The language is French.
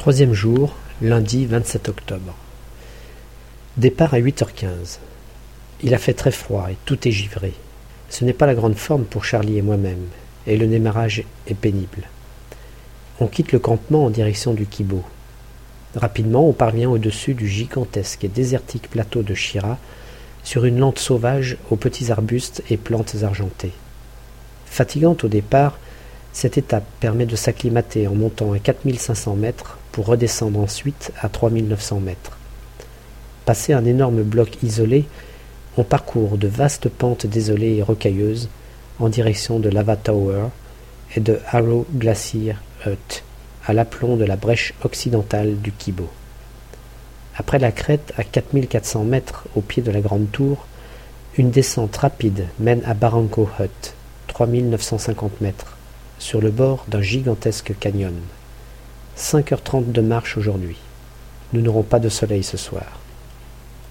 Troisième jour, lundi 27 octobre. Départ à 8h15. Il a fait très froid et tout est givré. Ce n'est pas la grande forme pour Charlie et moi-même, et le démarrage est pénible. On quitte le campement en direction du Kibo. Rapidement, on parvient au-dessus du gigantesque et désertique plateau de Shira, sur une lente sauvage aux petits arbustes et plantes argentées. Fatigante au départ, cette étape permet de s'acclimater en montant à 4500 mètres pour redescendre ensuite à 3900 mètres. Passé un énorme bloc isolé, on parcourt de vastes pentes désolées et rocailleuses en direction de Lava Tower et de Arrow Glacier Hut, à l'aplomb de la brèche occidentale du Kibo. Après la crête à 4400 mètres au pied de la grande tour, une descente rapide mène à Barranco Hut, 3950 mètres, sur le bord d'un gigantesque canyon. Cinq heures trente de marche aujourd'hui. Nous n'aurons pas de soleil ce soir.